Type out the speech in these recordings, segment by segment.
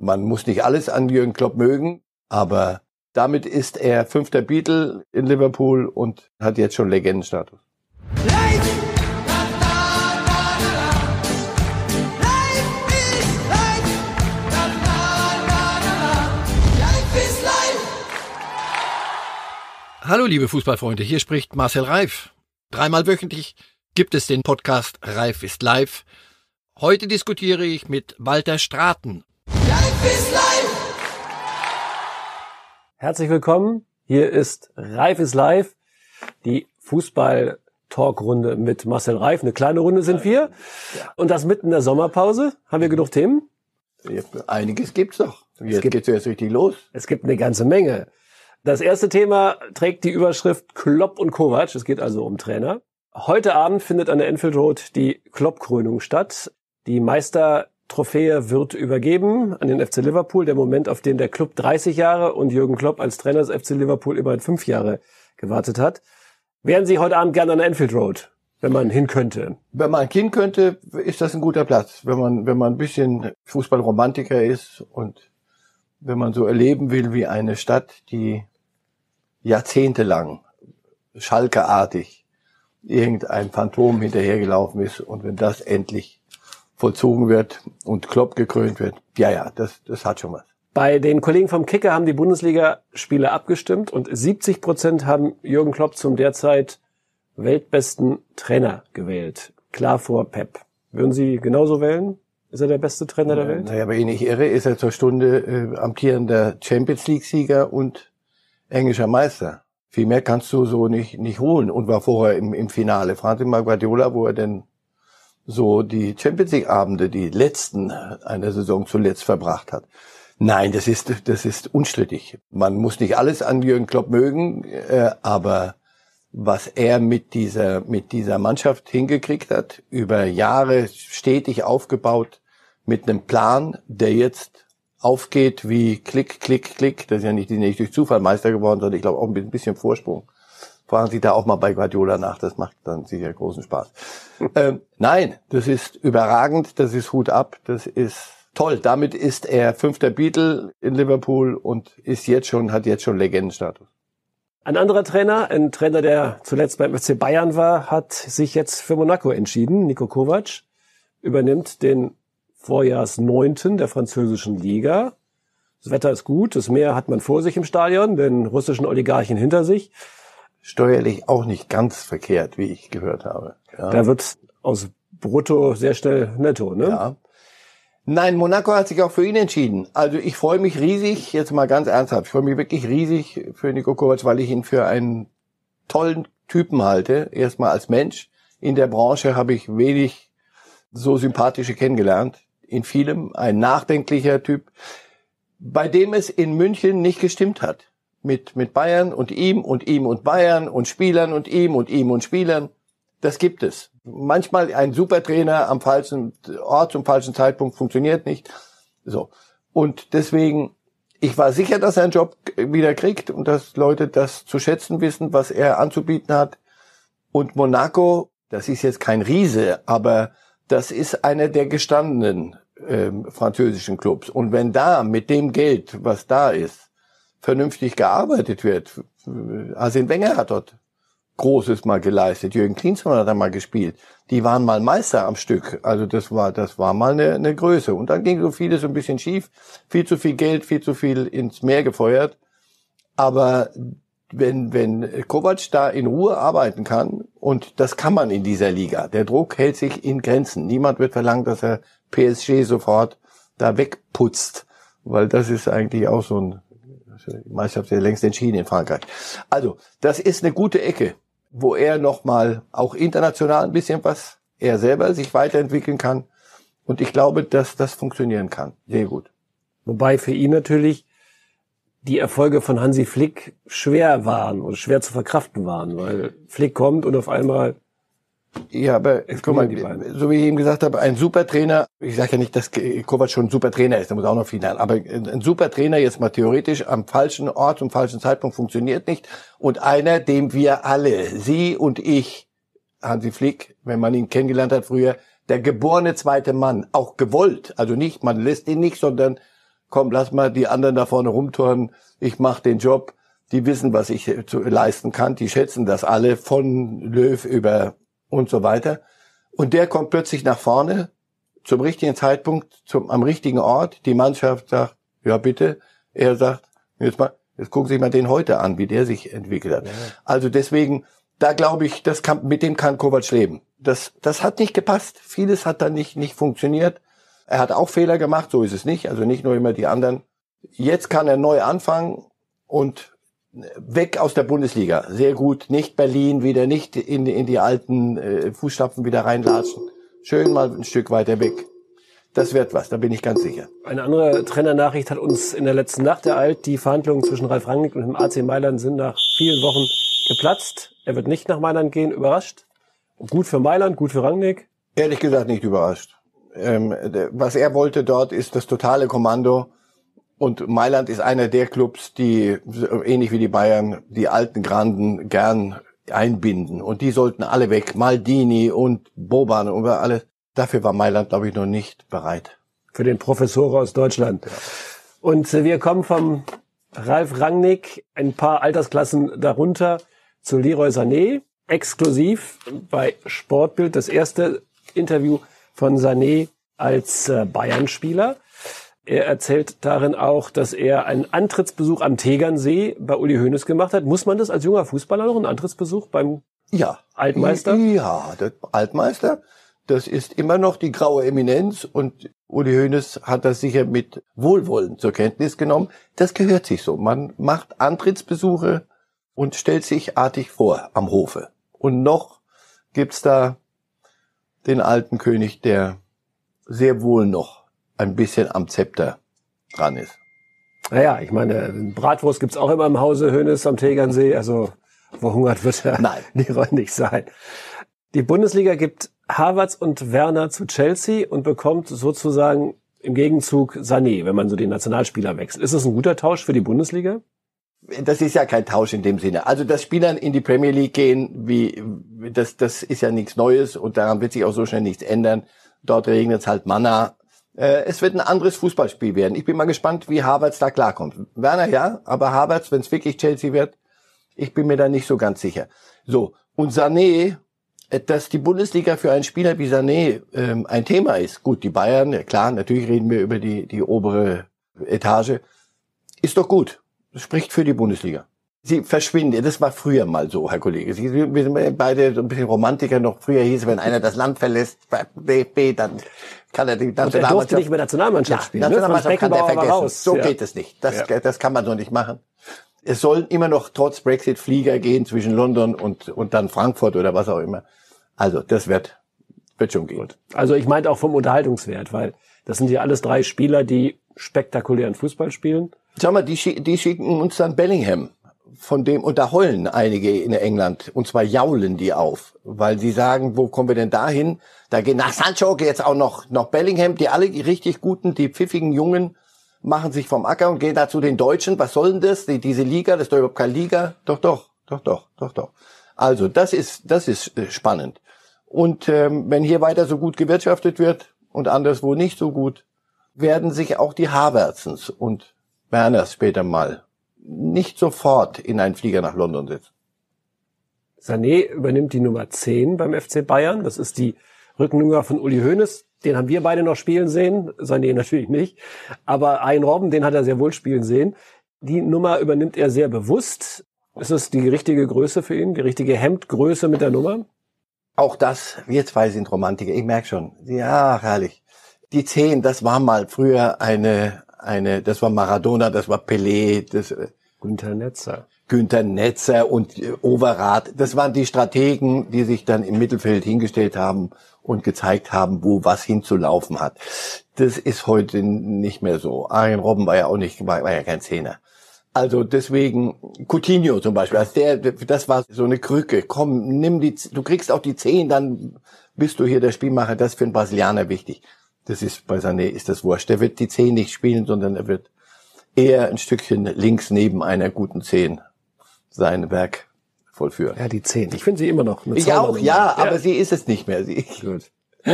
Man muss nicht alles an Jürgen Klopp mögen, aber damit ist er fünfter Beatle in Liverpool und hat jetzt schon Legendenstatus. Hallo liebe Fußballfreunde, hier spricht Marcel Reif. Dreimal wöchentlich gibt es den Podcast Reif ist live. Heute diskutiere ich mit Walter Straten. Reif ist live! Herzlich willkommen. Hier ist Reif ist live, die Fußball Talkrunde mit Marcel Reif. Eine kleine Runde sind wir. Und das mitten in der Sommerpause. Haben wir genug Themen? Einiges gibt's doch. Jetzt gibt, geht's erst richtig los. Es gibt eine ganze Menge. Das erste Thema trägt die Überschrift Klopp und Kovac. Es geht also um Trainer. Heute Abend findet an der Enfield Road die Klopp-Krönung statt. Die Meistertrophäe wird übergeben an den FC Liverpool, der Moment, auf den der Club 30 Jahre und Jürgen Klopp als Trainer des FC Liverpool immerhin fünf Jahre gewartet hat. Wären Sie heute Abend gerne an Enfield Road, wenn man hin könnte? Wenn man hin könnte, ist das ein guter Platz. Wenn man, wenn man ein bisschen Fußballromantiker ist und wenn man so erleben will, wie eine Stadt, die jahrzehntelang schalkeartig irgendein Phantom hinterhergelaufen ist und wenn das endlich vollzogen wird und Klopp gekrönt wird, ja, ja, das, das hat schon was. Bei den Kollegen vom Kicker haben die Bundesliga-Spiele abgestimmt und 70 Prozent haben Jürgen Klopp zum derzeit weltbesten Trainer gewählt. Klar vor Pep. Würden Sie genauso wählen? Ist er der beste Trainer der Welt? Naja, wenn ich nicht irre, ist er zur Stunde äh, amtierender Champions League-Sieger und englischer Meister. Viel mehr kannst du so nicht, nicht holen und war vorher im, im Finale. Fragen Sie mal Guardiola, wo er denn so die Champions League Abende, die letzten einer Saison zuletzt verbracht hat. Nein, das ist, das ist unstrittig. Man muss nicht alles an Jürgen Klopp mögen, äh, aber was er mit dieser, mit dieser Mannschaft hingekriegt hat, über Jahre stetig aufgebaut, mit einem Plan, der jetzt aufgeht wie Klick, Klick, Klick. Das ist ja nicht, die nicht durch Zufall Meister geworden, sondern ich glaube auch ein bisschen Vorsprung. Fragen Sie da auch mal bei Guardiola nach, das macht dann sicher großen Spaß. ähm, nein, das ist überragend, das ist Hut ab, das ist toll. Damit ist er fünfter Beatle in Liverpool und ist jetzt schon, hat jetzt schon Legendenstatus. Ein anderer Trainer, ein Trainer, der zuletzt beim FC Bayern war, hat sich jetzt für Monaco entschieden. Nico Kovac übernimmt den Vorjahrsneunten der französischen Liga. Das Wetter ist gut, das Meer hat man vor sich im Stadion, den russischen Oligarchen hinter sich. Steuerlich auch nicht ganz verkehrt, wie ich gehört habe. Ja. Da wird aus Brutto sehr schnell netto, ne? Ja. Nein, Monaco hat sich auch für ihn entschieden. Also ich freue mich riesig, jetzt mal ganz ernsthaft, ich freue mich wirklich riesig für Nico Kovac, weil ich ihn für einen tollen Typen halte. Erstmal als Mensch. In der Branche habe ich wenig so sympathische kennengelernt in vielem ein nachdenklicher Typ, bei dem es in München nicht gestimmt hat. Mit, mit Bayern und ihm und ihm und Bayern und Spielern und ihm und ihm und Spielern. Das gibt es. Manchmal ein Supertrainer am falschen Ort zum falschen Zeitpunkt funktioniert nicht. So. Und deswegen, ich war sicher, dass er einen Job wieder kriegt und dass Leute das zu schätzen wissen, was er anzubieten hat. Und Monaco, das ist jetzt kein Riese, aber das ist einer der gestandenen ähm, französischen Clubs. Und wenn da mit dem Geld, was da ist, vernünftig gearbeitet wird, Arsene Wenger hat dort Großes mal geleistet, Jürgen Klinsmann hat da mal gespielt, die waren mal Meister am Stück, also das war, das war mal eine, eine Größe. Und dann ging so vieles ein bisschen schief, viel zu viel Geld, viel zu viel ins Meer gefeuert. Aber wenn, wenn Kovac da in Ruhe arbeiten kann, und das kann man in dieser Liga, der Druck hält sich in Grenzen. Niemand wird verlangen, dass er PSG sofort da wegputzt, weil das ist eigentlich auch so ein, die Meisterschaft ja längst entschieden in Frankreich. Also, das ist eine gute Ecke, wo er nochmal auch international ein bisschen was, er selber sich weiterentwickeln kann. Und ich glaube, dass das funktionieren kann. Sehr gut. Wobei für ihn natürlich die Erfolge von Hansi Flick schwer waren und schwer zu verkraften waren, weil Flick kommt und auf einmal ja, aber guck mal, so wie ich eben gesagt habe, ein super Trainer, ich sage ja nicht, dass Kovac schon ein super Trainer ist, da muss auch noch viel lernen, aber ein super Trainer jetzt mal theoretisch am falschen Ort zum falschen Zeitpunkt funktioniert nicht und einer, dem wir alle, Sie und ich, Hansi Flick, wenn man ihn kennengelernt hat früher, der geborene zweite Mann, auch gewollt, also nicht, man lässt ihn nicht, sondern komm, lass mal die anderen da vorne rumturnen, ich mach den Job. Die wissen, was ich leisten kann, die schätzen das alle, von Löw über und so weiter. Und der kommt plötzlich nach vorne, zum richtigen Zeitpunkt, zum, am richtigen Ort. Die Mannschaft sagt, ja bitte. Er sagt, jetzt mal, jetzt gucken Sie sich mal den heute an, wie der sich entwickelt hat. Ja. Also deswegen, da glaube ich, das kann, mit dem kann Kovac leben. Das, das hat nicht gepasst. Vieles hat dann nicht, nicht funktioniert. Er hat auch Fehler gemacht, so ist es nicht. Also nicht nur immer die anderen. Jetzt kann er neu anfangen und weg aus der Bundesliga. Sehr gut. Nicht Berlin wieder, nicht in, in die alten äh, Fußstapfen wieder reinlatschen. Schön mal ein Stück weiter weg. Das wird was, da bin ich ganz sicher. Eine andere Trennernachricht hat uns in der letzten Nacht ereilt. Die Verhandlungen zwischen Ralf Rangnick und dem AC Mailand sind nach vielen Wochen geplatzt. Er wird nicht nach Mailand gehen, überrascht. Gut für Mailand, gut für Rangnick? Ehrlich gesagt nicht überrascht. Ähm, was er wollte dort ist das totale Kommando. Und Mailand ist einer der Clubs, die, ähnlich wie die Bayern, die alten Granden gern einbinden. Und die sollten alle weg. Maldini und Boban und alles. Dafür war Mailand, glaube ich, noch nicht bereit. Für den Professor aus Deutschland. Und wir kommen vom Ralf Rangnick ein paar Altersklassen darunter zu Leroy Sané, exklusiv bei Sportbild. Das erste Interview von Sané als äh, Bayern-Spieler. Er erzählt darin auch, dass er einen Antrittsbesuch am Tegernsee bei Uli Hoeneß gemacht hat. Muss man das als junger Fußballer noch einen Antrittsbesuch beim ja. Altmeister? Ja, der Altmeister. Das ist immer noch die graue Eminenz und Uli Hoeneß hat das sicher mit Wohlwollen zur Kenntnis genommen. Das gehört sich so. Man macht Antrittsbesuche und stellt sich artig vor am Hofe. Und noch gibt's da den alten König, der sehr wohl noch ein bisschen am Zepter dran ist. Naja, ich meine, Bratwurst gibt's auch immer im Hause Hönes am Tegernsee, also verhungert wird er Nein. nicht sein. Die Bundesliga gibt Havertz und Werner zu Chelsea und bekommt sozusagen im Gegenzug Sané, wenn man so den Nationalspieler wechselt. Ist das ein guter Tausch für die Bundesliga? Das ist ja kein Tausch in dem Sinne. Also, dass Spieler in die Premier League gehen, wie, das, das ist ja nichts Neues und daran wird sich auch so schnell nichts ändern. Dort regnet es halt Manna. Äh, es wird ein anderes Fußballspiel werden. Ich bin mal gespannt, wie Havertz da klarkommt. Werner ja, aber Havertz, wenn es wirklich Chelsea wird, ich bin mir da nicht so ganz sicher. So, und Sané dass die Bundesliga für einen Spieler wie Sané ähm, ein Thema ist. Gut, die Bayern, ja klar, natürlich reden wir über die, die obere Etage. Ist doch gut. Das spricht für die Bundesliga. Sie verschwinden. Das war früher mal so, Herr Kollege. Sie, wir sind beide so ein bisschen Romantiker noch. Früher hieß, wenn einer das Land verlässt, bei DFB, dann kann er die Nationalmannschaft... er durfte nicht mehr Nationalmannschaft spielen. Ja, Nationalmannschaft ne? kann der vergessen. Raus. So ja. geht es nicht. Das, ja. das kann man so nicht machen. Es sollen immer noch trotz Brexit Flieger gehen zwischen London und, und dann Frankfurt oder was auch immer. Also, das wird, wird schon gehen. Gut. Also ich meinte auch vom Unterhaltungswert, weil das sind ja alles drei Spieler, die spektakulären Fußball spielen. Schau mal, die, die schicken uns dann Bellingham. Von dem, und da heulen einige in England, und zwar jaulen die auf, weil sie sagen, wo kommen wir denn dahin? Da geht nach Sancho jetzt auch noch, noch Bellingham, die alle richtig guten, die pfiffigen Jungen machen sich vom Acker und gehen da zu den Deutschen. Was soll denn das? Die, diese Liga, das ist doch überhaupt keine Liga. Doch, doch, doch, doch, doch, doch. Also, das ist, das ist äh, spannend. Und ähm, wenn hier weiter so gut gewirtschaftet wird und anderswo nicht so gut, werden sich auch die Havertzens und Werners später mal nicht sofort in einen Flieger nach London setzen. Sané übernimmt die Nummer 10 beim FC Bayern. Das ist die Rückennummer von Uli Hoeneß. Den haben wir beide noch spielen sehen. Sané natürlich nicht. Aber ein Robben, den hat er sehr wohl spielen sehen. Die Nummer übernimmt er sehr bewusst. Ist es die richtige Größe für ihn? Die richtige Hemdgröße mit der Nummer? Auch das, wir zwei sind Romantiker, ich merke schon. Ja, herrlich. Die zehn, das war mal früher eine, eine, das war Maradona, das war Pelé, das, Günther Netzer. Günther Netzer und äh, Overath. Das waren die Strategen, die sich dann im Mittelfeld hingestellt haben und gezeigt haben, wo was hinzulaufen hat. Das ist heute nicht mehr so. Arjen Robben war ja auch nicht, war, war ja kein Zehner. Also deswegen Coutinho zum Beispiel, als der, das war so eine Krücke. Komm, nimm die, du kriegst auch die zehn, dann bist du hier der Spielmacher. Das ist für einen Brasilianer wichtig. Das ist bei Sané ist das wurscht. Der wird die zehn nicht spielen, sondern er wird eher ein Stückchen links neben einer guten zehn sein Werk vollführen. Ja, die zehn. Ich finde sie immer noch eine Ich auch, ja, ja, aber sie ist es nicht mehr. Sie. Gut.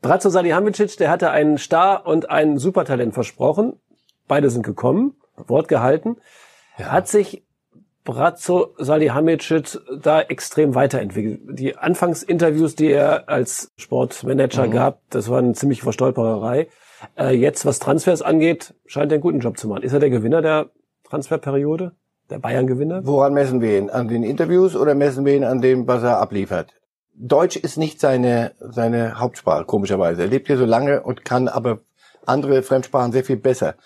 Bratzo Salihamidzic, der hatte einen Star und ein Supertalent versprochen. Beide sind gekommen, Wort gehalten. Ja. Hat sich Bratzo Salihamidzic da extrem weiterentwickelt. Die Anfangsinterviews, die er als Sportmanager mhm. gab, das war eine ziemlich Verstolpererei. Äh, jetzt, was Transfers angeht, scheint er einen guten Job zu machen. Ist er der Gewinner der Transferperiode? Der Bayern-Gewinner? Woran messen wir ihn? An den Interviews oder messen wir ihn an dem, was er abliefert? Deutsch ist nicht seine, seine Hauptsprache, komischerweise. Er lebt hier so lange und kann aber andere Fremdsprachen sehr viel besser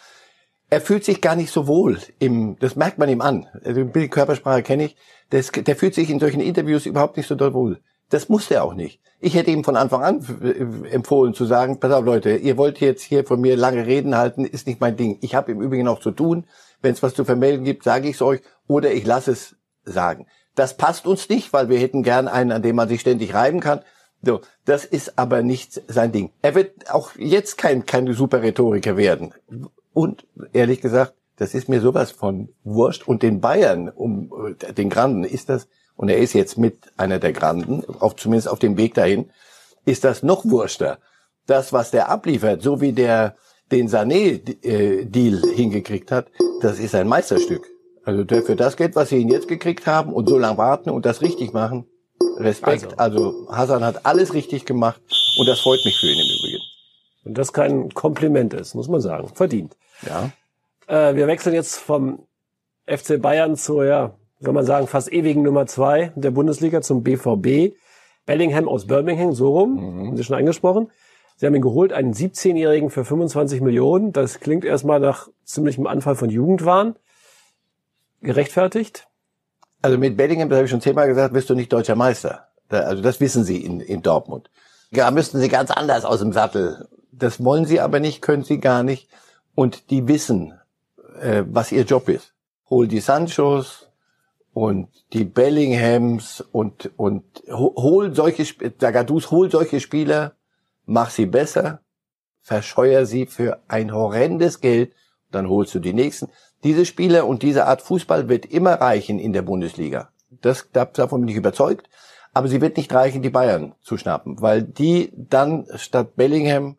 er fühlt sich gar nicht so wohl im, das merkt man ihm an. Also die Körpersprache kenne ich. Das, der fühlt sich in solchen Interviews überhaupt nicht so doll wohl. Das muss er auch nicht. Ich hätte ihm von Anfang an äh, empfohlen zu sagen, pass auf Leute, ihr wollt jetzt hier von mir lange Reden halten, ist nicht mein Ding. Ich habe im Übrigen auch zu tun. Wenn es was zu vermelden gibt, sage ich es euch oder ich lasse es sagen. Das passt uns nicht, weil wir hätten gern einen, an dem man sich ständig reiben kann. So, das ist aber nicht sein Ding. Er wird auch jetzt kein, kein super Rhetoriker werden. Und ehrlich gesagt, das ist mir sowas von wurscht. Und den Bayern, um äh, den Granden, ist das, und er ist jetzt mit einer der Granden, auf, zumindest auf dem Weg dahin, ist das noch wurschter. Das, was der abliefert, so wie der den Sané-Deal hingekriegt hat, das ist ein Meisterstück. Also für das Geld, was sie ihn jetzt gekriegt haben und so lange warten und das richtig machen, Respekt. Also, also Hassan hat alles richtig gemacht und das freut mich für ihn im Übrigen. Und das kein Kompliment ist, muss man sagen. Verdient. Ja. Äh, wir wechseln jetzt vom FC Bayern zur, ja, soll man sagen, fast ewigen Nummer zwei der Bundesliga zum BVB. Bellingham aus Birmingham, so rum, mhm. haben Sie schon angesprochen. Sie haben ihn geholt, einen 17-Jährigen für 25 Millionen. Das klingt erstmal nach ziemlichem Anfall von Jugendwahn. Gerechtfertigt? Also mit Bellingham, das habe ich schon zehnmal gesagt, wirst du nicht deutscher Meister. also das wissen sie in, in Dortmund. Da müssten sie ganz anders aus dem Sattel. Das wollen sie aber nicht, können sie gar nicht und die wissen, äh, was ihr Job ist. Hol die Sanchos und die Bellinghams und und hol solche Zagadus, hol solche Spieler, mach sie besser, verscheuer sie für ein horrendes Geld, dann holst du die nächsten. Diese Spieler und diese Art Fußball wird immer reichen in der Bundesliga. Das davon bin ich überzeugt. Aber sie wird nicht reichen, die Bayern zu schnappen, weil die dann statt Bellingham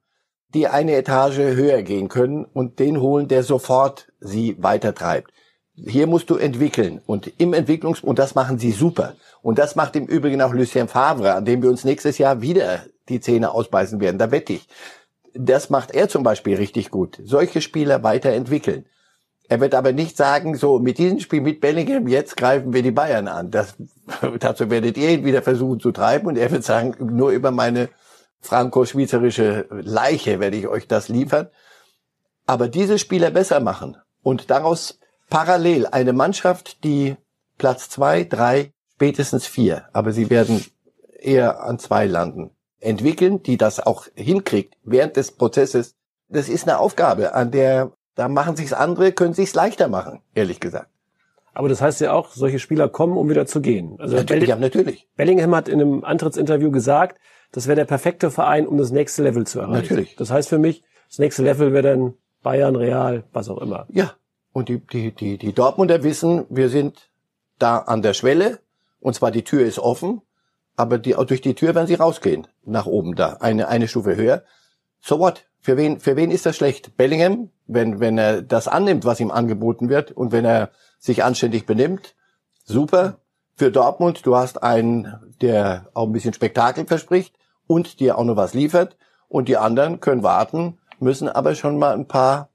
die eine Etage höher gehen können und den holen, der sofort sie weitertreibt. Hier musst du entwickeln und im Entwicklungs und das machen sie super und das macht im Übrigen auch Lucien Favre, an dem wir uns nächstes Jahr wieder die Zähne ausbeißen werden. Da wette ich. Das macht er zum Beispiel richtig gut. Solche Spieler weiterentwickeln. Er wird aber nicht sagen, so mit diesem Spiel mit Bellingham, jetzt greifen wir die Bayern an. Das, dazu werdet ihr ihn wieder versuchen zu treiben und er wird sagen, nur über meine franco-schweizerische Leiche werde ich euch das liefern. Aber diese Spieler besser machen und daraus parallel eine Mannschaft, die Platz zwei, drei, spätestens vier, aber sie werden eher an zwei landen, entwickeln, die das auch hinkriegt während des Prozesses. Das ist eine Aufgabe, an der da machen sich's andere, können sich's leichter machen, ehrlich gesagt. Aber das heißt ja auch, solche Spieler kommen, um wieder zu gehen. Also natürlich, ja, natürlich. Bellingham hat in einem Antrittsinterview gesagt, das wäre der perfekte Verein, um das nächste Level zu erreichen. Natürlich. Das heißt für mich, das nächste Level wäre dann Bayern, Real, was auch immer. Ja. Und die, die, die, die Dortmunder wissen, wir sind da an der Schwelle, und zwar die Tür ist offen, aber die, durch die Tür werden sie rausgehen, nach oben da, eine, eine Stufe höher. So what? Für wen, für wen ist das schlecht? Bellingham, wenn, wenn er das annimmt, was ihm angeboten wird, und wenn er sich anständig benimmt, super. Für Dortmund, du hast einen, der auch ein bisschen Spektakel verspricht und dir auch noch was liefert. Und die anderen können warten, müssen aber schon mal ein paar,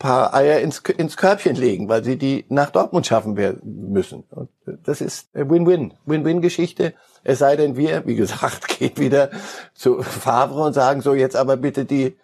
paar Eier ins, ins Körbchen legen, weil sie die nach Dortmund schaffen werden müssen. Und das ist Win-Win, Win-Win-Geschichte. Es sei denn, wir, wie gesagt, gehen wieder zu Favre und sagen so jetzt aber bitte die,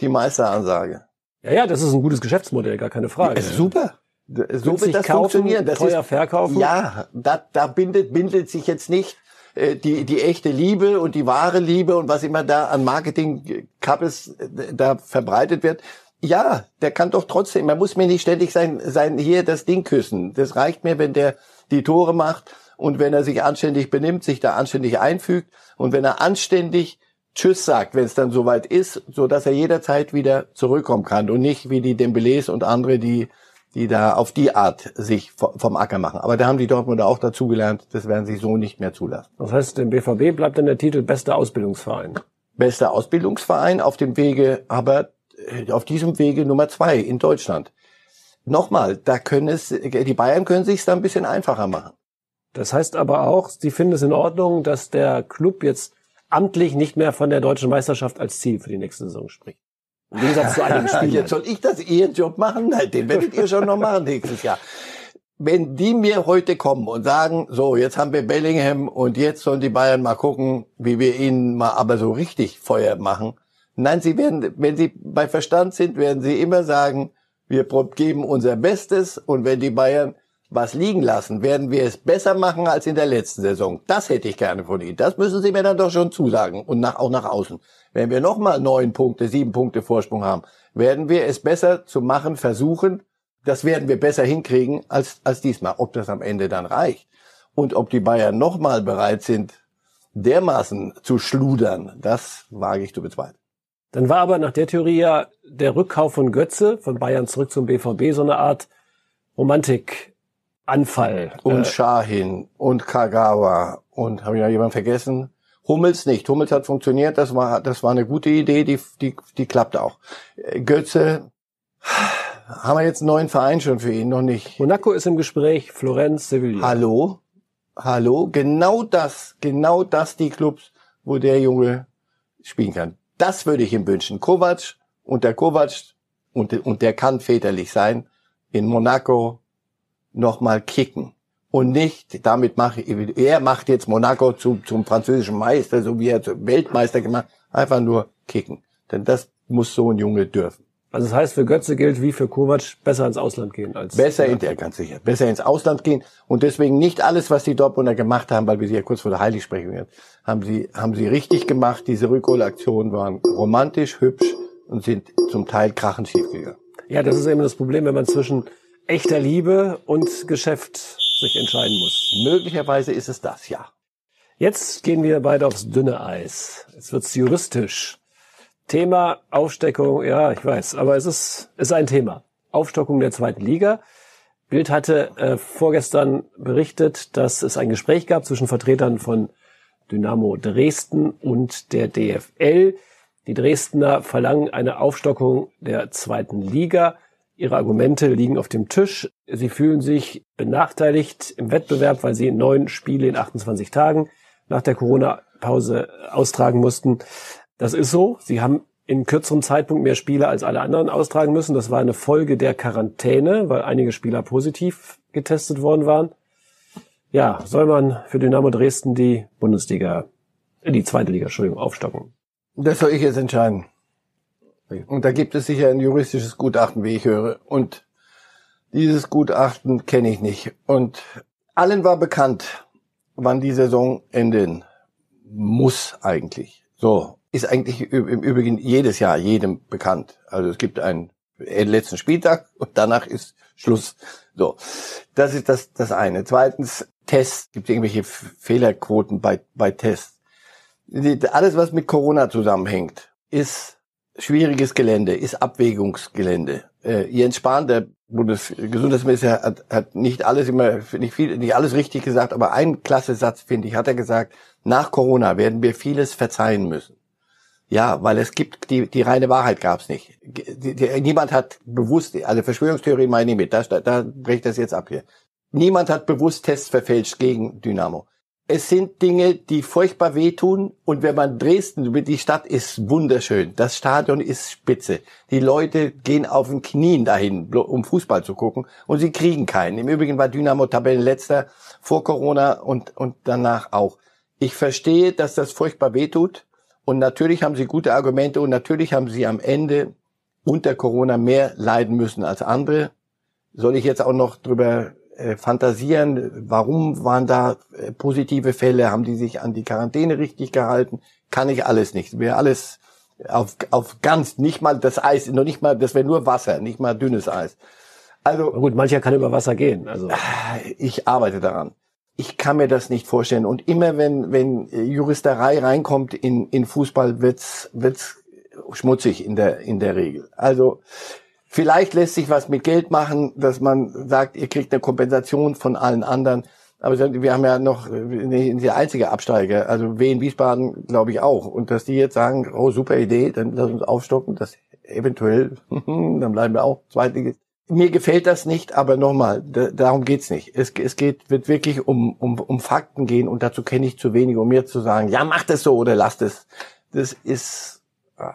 die Meisteransage. Ja, ja, das ist ein gutes Geschäftsmodell, gar keine Frage. Ja, super. So wird das kaufen, funktionieren. Das teuer ist, verkaufen. Ja, da, da bindet, bindet sich jetzt nicht äh, die, die echte Liebe und die wahre Liebe und was immer da an Marketing-Kappes äh, da verbreitet wird. Ja, der kann doch trotzdem, man muss mir nicht ständig sein, sein, hier das Ding küssen. Das reicht mir, wenn der die Tore macht und wenn er sich anständig benimmt, sich da anständig einfügt und wenn er anständig Tschüss sagt, wenn es dann soweit ist, so dass er jederzeit wieder zurückkommen kann und nicht wie die Dembélés und andere, die die da auf die Art sich vom Acker machen. Aber da haben die Dortmunder auch dazugelernt, das werden sie so nicht mehr zulassen. Das heißt, dem BVB bleibt dann der Titel bester Ausbildungsverein. bester Ausbildungsverein auf dem Wege, aber auf diesem Wege Nummer zwei in Deutschland. Nochmal, da können es, die Bayern können sich da ein bisschen einfacher machen. Das heißt aber auch, Sie finden es in Ordnung, dass der Club jetzt amtlich nicht mehr von der deutschen Meisterschaft als Ziel für die nächste Saison spricht. Im Gegensatz zu einem Spiel. Jetzt soll ich das Ihren Job machen? Nein, den werdet ihr schon noch machen nächstes Jahr. Wenn die mir heute kommen und sagen, so, jetzt haben wir Bellingham und jetzt sollen die Bayern mal gucken, wie wir ihnen mal aber so richtig Feuer machen. Nein, sie werden, wenn sie bei Verstand sind, werden sie immer sagen, wir geben unser Bestes und wenn die Bayern was liegen lassen, werden wir es besser machen als in der letzten Saison. Das hätte ich gerne von Ihnen. Das müssen Sie mir dann doch schon zusagen und nach, auch nach außen. Wenn wir nochmal neun Punkte, sieben Punkte Vorsprung haben, werden wir es besser zu machen versuchen. Das werden wir besser hinkriegen als, als diesmal. Ob das am Ende dann reicht und ob die Bayern nochmal bereit sind, dermaßen zu schludern, das wage ich zu bezweifeln. Dann war aber nach der Theorie ja der Rückkauf von Götze von Bayern zurück zum BVB so eine Art Romantikanfall. Und äh, Shahin und Kagawa und habe ich noch jemanden vergessen? Hummels nicht. Hummels hat funktioniert. Das war, das war eine gute Idee. Die, die, die klappt auch. Äh, Götze, haben wir jetzt einen neuen Verein schon für ihn? Noch nicht. Monaco ist im Gespräch. Florenz, Sevilla. Hallo? Hallo? Genau das, genau das die Clubs, wo der Junge spielen kann. Das würde ich ihm wünschen. Kovac und der Kovac und, und der kann väterlich sein, in Monaco nochmal kicken. Und nicht, damit mache ich, er macht jetzt Monaco zum, zum französischen Meister, so wie er zum Weltmeister gemacht, einfach nur kicken. Denn das muss so ein Junge dürfen. Also das heißt, für Götze gilt wie für Kovac besser ins Ausland gehen als. Besser in der, ganz sicher. Besser ins Ausland gehen und deswegen nicht alles, was die Dortmunder gemacht haben, weil wir sie ja kurz vor der Heiligsprechung haben sie, haben sie richtig gemacht. Diese Rückholaktionen waren romantisch, hübsch und sind zum Teil krachend schiefgegangen. Ja, das ist eben das Problem, wenn man zwischen echter Liebe und Geschäft sich entscheiden muss. Möglicherweise ist es das, ja. Jetzt gehen wir beide aufs dünne Eis. Jetzt wird's juristisch. Thema Aufsteckung, ja, ich weiß, aber es ist, ist ein Thema. Aufstockung der zweiten Liga. Bild hatte äh, vorgestern berichtet, dass es ein Gespräch gab zwischen Vertretern von Dynamo Dresden und der DFL. Die Dresdner verlangen eine Aufstockung der zweiten Liga. Ihre Argumente liegen auf dem Tisch. Sie fühlen sich benachteiligt im Wettbewerb, weil sie neun Spiele in 28 Tagen nach der Corona-Pause austragen mussten. Das ist so. Sie haben in kürzerem Zeitpunkt mehr Spiele als alle anderen austragen müssen. Das war eine Folge der Quarantäne, weil einige Spieler positiv getestet worden waren. Ja, soll man für Dynamo Dresden die Bundesliga, äh, die zweite Liga, Entschuldigung, aufstocken? Das soll ich jetzt entscheiden. Und da gibt es sicher ein juristisches Gutachten, wie ich höre. Und dieses Gutachten kenne ich nicht. Und allen war bekannt, wann die Saison enden muss eigentlich. So, ist eigentlich im Übrigen jedes Jahr jedem bekannt. Also es gibt einen letzten Spieltag und danach ist Schluss. So, das ist das, das eine. Zweitens, Tests. Gibt irgendwelche Fehlerquoten bei, bei Tests? Alles, was mit Corona zusammenhängt, ist schwieriges Gelände, ist Abwägungsgelände. Äh, Jens Spahn, der Bundesgesundheitsminister, hat, hat nicht alles immer, nicht viel, nicht alles richtig gesagt, aber ein klasse Satz, finde ich, hat er gesagt, nach Corona werden wir vieles verzeihen müssen. Ja, weil es gibt, die, die reine Wahrheit gab es nicht. Die, die, niemand hat bewusst, also Verschwörungstheorie meine ich mit, da, da, da breche das jetzt ab hier. Niemand hat bewusst Tests verfälscht gegen Dynamo. Es sind Dinge, die furchtbar wehtun und wenn man Dresden, die Stadt ist wunderschön, das Stadion ist spitze. Die Leute gehen auf den Knien dahin, um Fußball zu gucken und sie kriegen keinen. Im Übrigen war Dynamo Tabellenletzter vor Corona und, und danach auch. Ich verstehe, dass das furchtbar wehtut und natürlich haben sie gute Argumente und natürlich haben sie am Ende unter Corona mehr leiden müssen als andere. Soll ich jetzt auch noch drüber äh, fantasieren? Warum waren da äh, positive Fälle? Haben die sich an die Quarantäne richtig gehalten? Kann ich alles nicht. Wäre alles auf, auf ganz, nicht mal das Eis, noch nicht mal, das wäre nur Wasser, nicht mal dünnes Eis. Also. gut, mancher kann über Wasser gehen, also. Ich arbeite daran ich kann mir das nicht vorstellen. Und immer wenn, wenn Juristerei reinkommt in, in Fußball, wird's, wird's schmutzig in der, in der Regel. Also, vielleicht lässt sich was mit Geld machen, dass man sagt, ihr kriegt eine Kompensation von allen anderen. Aber wir haben ja noch nicht der einzige Absteiger. Also Wien Wiesbaden, glaube ich, auch. Und dass die jetzt sagen, oh, super Idee, dann lass uns aufstocken, das eventuell, dann bleiben wir auch Zweitligist. Mir gefällt das nicht, aber nochmal, darum geht's nicht. Es, es geht, wird wirklich um, um, um Fakten gehen und dazu kenne ich zu wenig, um mir zu sagen, ja, mach das so oder lass das. Das ist. Ach.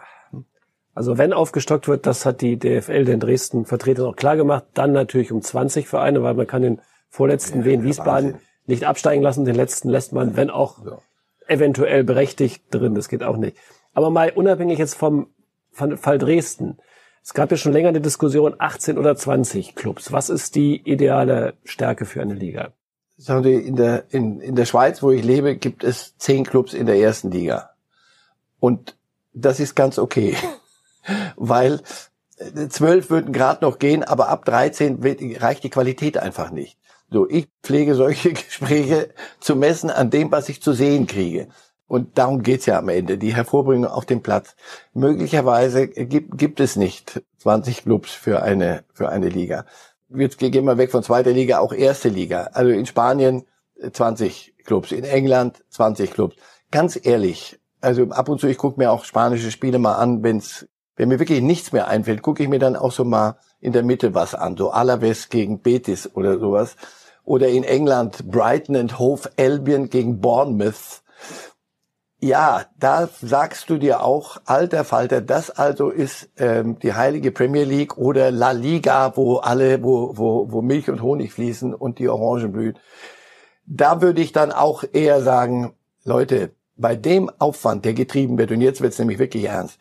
Also wenn aufgestockt wird, das hat die DFL den Dresden Vertretern auch klar gemacht, dann natürlich um 20 Vereine, weil man kann den vorletzten ja, Wien Wiesbaden Wahnsinn. nicht absteigen lassen, den letzten lässt man, wenn auch ja. eventuell berechtigt drin, das geht auch nicht. Aber mal unabhängig jetzt vom Fall Dresden, es gab ja schon länger eine Diskussion, 18 oder 20 Clubs. Was ist die ideale Stärke für eine Liga? Sagen Sie, in der, in, in der Schweiz, wo ich lebe, gibt es zehn Clubs in der ersten Liga. Und das ist ganz okay, weil äh, zwölf würden gerade noch gehen, aber ab 13 reicht die Qualität einfach nicht. So, ich pflege solche Gespräche zu messen an dem, was ich zu sehen kriege. Und darum geht's ja am Ende, die Hervorbringung auf dem Platz. Möglicherweise gibt, gibt es nicht 20 Clubs für eine, für eine Liga. Jetzt gehen wir weg von zweiter Liga, auch erste Liga. Also in Spanien 20 Clubs, in England 20 Clubs. Ganz ehrlich, also ab und zu, ich gucke mir auch spanische Spiele mal an, wenn's, wenn mir wirklich nichts mehr einfällt, gucke ich mir dann auch so mal in der Mitte was an, so Alaves gegen Betis oder sowas. Oder in England Brighton and Hove Albion gegen Bournemouth ja, da sagst du dir auch, alter Falter, das also ist ähm, die heilige Premier League oder La Liga, wo alle, wo, wo, wo Milch und Honig fließen und die Orangen blühen. Da würde ich dann auch eher sagen, Leute, bei dem Aufwand, der getrieben wird, und jetzt wird es nämlich wirklich ernst,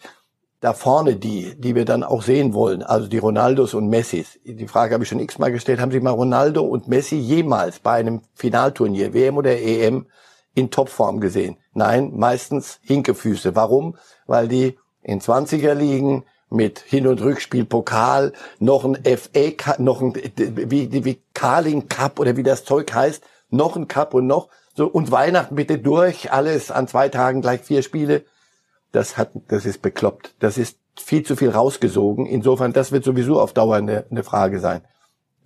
da vorne die, die wir dann auch sehen wollen, also die Ronaldos und Messis. Die Frage habe ich schon x-mal gestellt, haben Sie mal Ronaldo und Messi jemals bei einem Finalturnier, WM oder EM, in Topform gesehen. Nein, meistens Hinkefüße. Warum? Weil die in 20er liegen mit Hin- und Rückspiel Pokal, noch ein FA, noch ein, wie, wie Carling Cup oder wie das Zeug heißt, noch ein Cup und noch so, und Weihnachten bitte durch, alles an zwei Tagen gleich vier Spiele. Das hat, das ist bekloppt. Das ist viel zu viel rausgesogen. Insofern, das wird sowieso auf Dauer eine, eine Frage sein.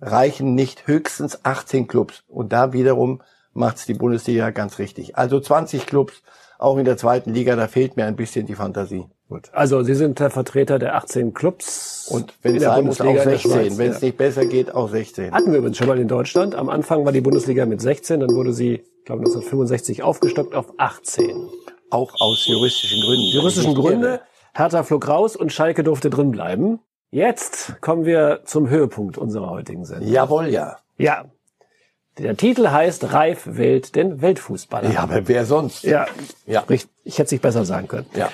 Reichen nicht höchstens 18 Clubs. Und da wiederum macht's die Bundesliga ganz richtig. Also 20 Clubs, auch in der zweiten Liga, da fehlt mir ein bisschen die Fantasie. Gut. Also Sie sind der Vertreter der 18 Clubs. Und wenn es sein muss, auch 16. Wenn es ja. nicht besser geht, auch 16. Hatten wir übrigens schon mal in Deutschland. Am Anfang war die Bundesliga mit 16, dann wurde sie, ich glaube 1965, aufgestockt auf 18. Auch aus juristischen Gründen. Juristischen Gründe. Hertha flog raus und Schalke durfte drin bleiben. Jetzt kommen wir zum Höhepunkt unserer heutigen Sendung. Jawohl, ja. Ja, der Titel heißt Reif wählt den Weltfußballer. Ja, aber wer sonst? Ja, ja. Ich, ich hätte es nicht besser sagen können. Ja.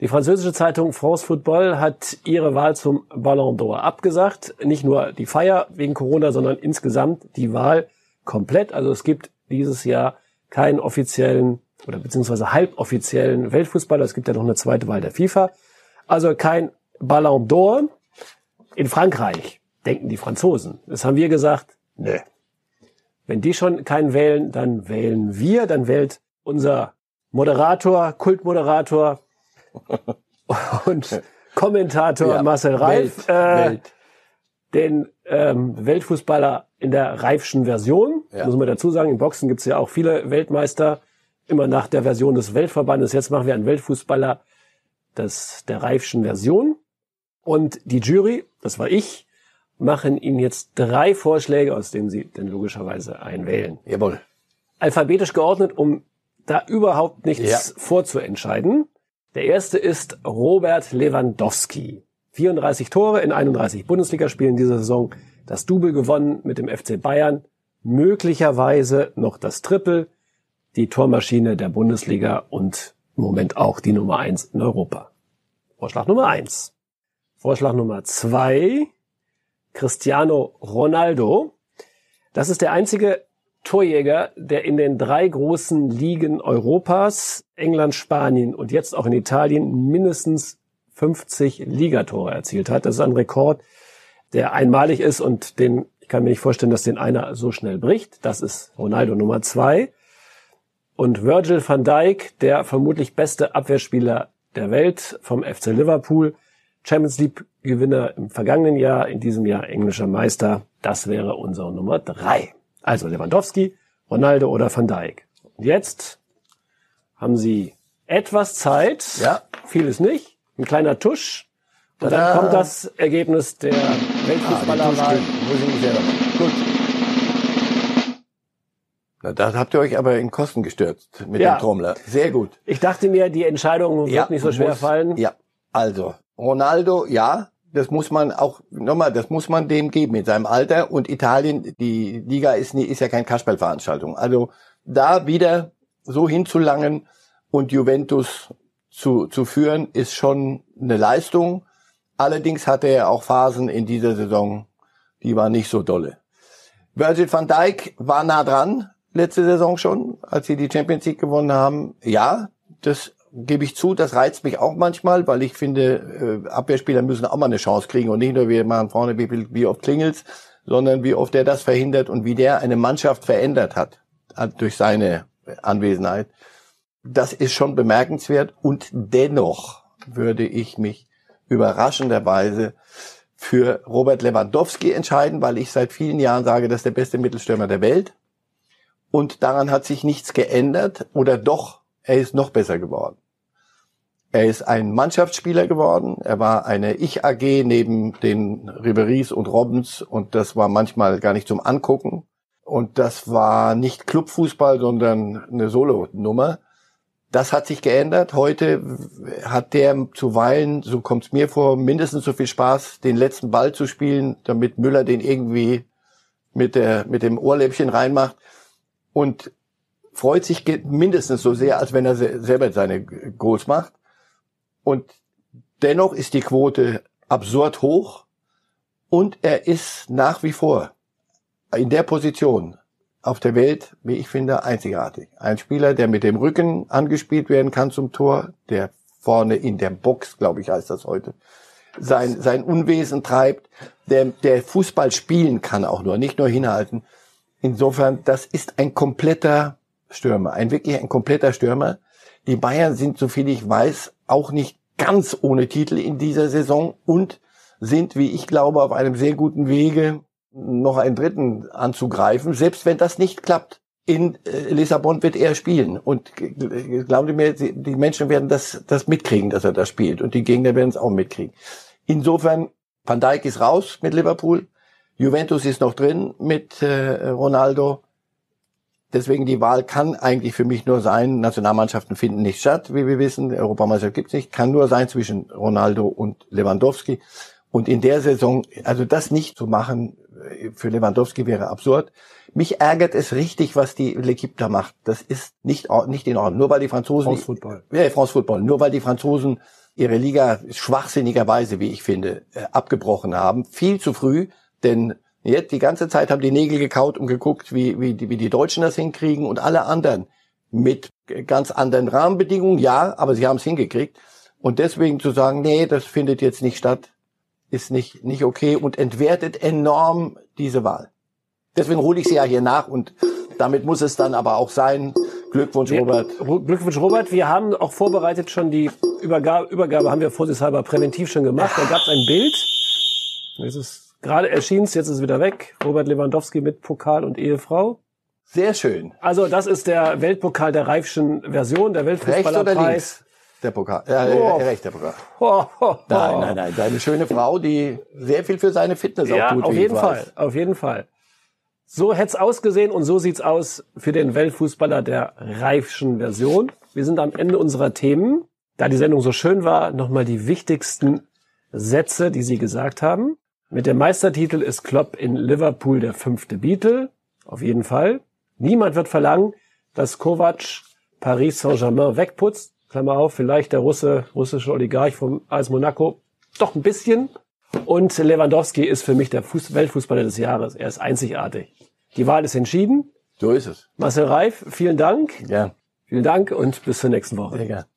Die französische Zeitung France Football hat ihre Wahl zum Ballon d'Or abgesagt. Nicht nur die Feier wegen Corona, sondern insgesamt die Wahl komplett. Also es gibt dieses Jahr keinen offiziellen oder beziehungsweise halboffiziellen Weltfußballer. Es gibt ja noch eine zweite Wahl der FIFA. Also kein Ballon d'Or. In Frankreich denken die Franzosen. Das haben wir gesagt, nö. Wenn die schon keinen wählen, dann wählen wir, dann wählt unser Moderator, Kultmoderator und Kommentator ja, Marcel Reif Welt, äh, Welt. den ähm, Weltfußballer in der Reifschen Version. Ja. Muss man dazu sagen, im Boxen gibt's ja auch viele Weltmeister, immer nach der Version des Weltverbandes. Jetzt machen wir einen Weltfußballer des, der Reifschen Version. Und die Jury, das war ich, machen Ihnen jetzt drei Vorschläge, aus denen Sie denn logischerweise einwählen. Jawohl. Alphabetisch geordnet, um da überhaupt nichts ja. vorzuentscheiden. Der erste ist Robert Lewandowski. 34 Tore in 31 Bundesligaspielen dieser Saison, das Double gewonnen mit dem FC Bayern, möglicherweise noch das Triple, die Tormaschine der Bundesliga und im Moment auch die Nummer eins in Europa. Vorschlag Nummer eins. Vorschlag Nummer zwei Cristiano Ronaldo. Das ist der einzige Torjäger, der in den drei großen Ligen Europas, England, Spanien und jetzt auch in Italien mindestens 50 Ligatore erzielt hat. Das ist ein Rekord, der einmalig ist und den, ich kann mir nicht vorstellen, dass den einer so schnell bricht. Das ist Ronaldo Nummer zwei. Und Virgil van Dijk, der vermutlich beste Abwehrspieler der Welt vom FC Liverpool, Champions League Gewinner im vergangenen Jahr, in diesem Jahr englischer Meister. Das wäre unsere Nummer drei. Also Lewandowski, Ronaldo oder Van Dijk. Und jetzt haben Sie etwas Zeit. Ja. Viel ist nicht. Ein kleiner Tusch. Und dann kommt das Ergebnis der Weltfußballerwahl. Machen. Gut. Na, da habt ihr euch aber in Kosten gestürzt mit Ja. dem Trommler. Sehr gut. Ich dachte mir, die Entscheidung wird nicht so schwer muss- fallen. Ja, also Ronaldo, ja, das muss man auch nochmal, das muss man dem geben in seinem Alter. Und Italien, die Liga ist, nie, ist ja kein Kasperlveranstaltung. Also da wieder so hinzulangen und Juventus zu, zu führen, ist schon eine Leistung. Allerdings hatte er auch Phasen in dieser Saison, die waren nicht so dolle. Virgil van Dijk war nah dran, letzte Saison schon, als sie die Champions League gewonnen haben. Ja, das gebe ich zu, das reizt mich auch manchmal, weil ich finde, äh, Abwehrspieler müssen auch mal eine Chance kriegen und nicht nur wir machen vorne, wie, wie oft klingelt's, sondern wie oft er das verhindert und wie der eine Mannschaft verändert hat durch seine Anwesenheit. Das ist schon bemerkenswert und dennoch würde ich mich überraschenderweise für Robert Lewandowski entscheiden, weil ich seit vielen Jahren sage, das ist der beste Mittelstürmer der Welt. Und daran hat sich nichts geändert oder doch, er ist noch besser geworden. Er ist ein Mannschaftsspieler geworden. Er war eine Ich-AG neben den Riberies und Robbins und das war manchmal gar nicht zum Angucken. Und das war nicht Clubfußball, sondern eine Solo-Nummer. Das hat sich geändert. Heute hat der zuweilen, so kommt es mir vor, mindestens so viel Spaß, den letzten Ball zu spielen, damit Müller den irgendwie mit, der, mit dem Ohrläppchen reinmacht und freut sich mindestens so sehr, als wenn er se selber seine Goals macht. Und dennoch ist die Quote absurd hoch und er ist nach wie vor in der Position auf der Welt, wie ich finde, einzigartig. Ein Spieler, der mit dem Rücken angespielt werden kann zum Tor, der vorne in der Box, glaube ich, heißt das heute, sein, sein Unwesen treibt, der, der Fußball spielen kann auch nur, nicht nur hinhalten. Insofern, das ist ein kompletter Stürmer, ein wirklich ein kompletter Stürmer. Die Bayern sind, soviel ich weiß, auch nicht ganz ohne Titel in dieser Saison und sind, wie ich glaube, auf einem sehr guten Wege, noch einen dritten anzugreifen, selbst wenn das nicht klappt. In äh, Lissabon wird er spielen und g- glauben Sie mir, die Menschen werden das, das mitkriegen, dass er das spielt und die Gegner werden es auch mitkriegen. Insofern, Van Dijk ist raus mit Liverpool, Juventus ist noch drin mit äh, Ronaldo. Deswegen die Wahl kann eigentlich für mich nur sein, Nationalmannschaften finden nicht statt, wie wir wissen, Europameisterschaft gibt's nicht, kann nur sein zwischen Ronaldo und Lewandowski. Und in der Saison, also das nicht zu machen, äh, für Lewandowski wäre absurd. Mich ärgert es richtig, was die L'Equipe da macht. Das ist nicht, nicht in Ordnung. Nur weil die Franzosen... France Football. Ja, France Football. Nur weil die Franzosen ihre Liga schwachsinnigerweise, wie ich finde, äh, abgebrochen haben. Viel zu früh, denn jetzt die ganze Zeit haben die Nägel gekaut und geguckt, wie, wie, die, wie die Deutschen das hinkriegen und alle anderen mit ganz anderen Rahmenbedingungen, ja, aber sie haben es hingekriegt. Und deswegen zu sagen, nee, das findet jetzt nicht statt, ist nicht, nicht okay und entwertet enorm diese Wahl. Deswegen hole ich sie ja hier nach und damit muss es dann aber auch sein. Glückwunsch, Robert. Ro- Glückwunsch, Robert. Wir haben auch vorbereitet schon die Übergabe, Übergabe haben wir vorsichtshalber präventiv schon gemacht. Da gab es ein Bild. Es ist gerade erschienen, jetzt ist es wieder weg. Robert Lewandowski mit Pokal und Ehefrau. Sehr schön. Also das ist der Weltpokal der Reifschen Version, der Rechts oder Weltfußballerpreis. links? Der Pokal. Ja, Oh. äh, rechts der Pokal. Ho, ho. Nein, nein, nein. Deine schöne Frau, die sehr viel für seine Fitness Ja, auch tut. auf jeden Fall, auf jeden Fall. So hätt's ausgesehen und so sieht's aus für den Weltfußballer der Reifschen Version. Wir sind am Ende unserer Themen. Da die Sendung so schön war, nochmal die wichtigsten Sätze, die Sie gesagt haben. Mit dem Meistertitel ist Klopp in Liverpool der fünfte Beatle. Auf jeden Fall. Niemand wird verlangen, dass Kovac Paris Saint-Germain wegputzt. Klammer auf, vielleicht der Russe, russische Oligarch vom AS Monaco. Doch ein bisschen. Und Lewandowski ist für mich der Fuß Weltfußballer des Jahres. Er ist einzigartig. Die Wahl ist entschieden. So ist es. Marcel Reif, vielen Dank. Ja, Vielen Dank und bis zur nächsten Woche. sehr gern. Life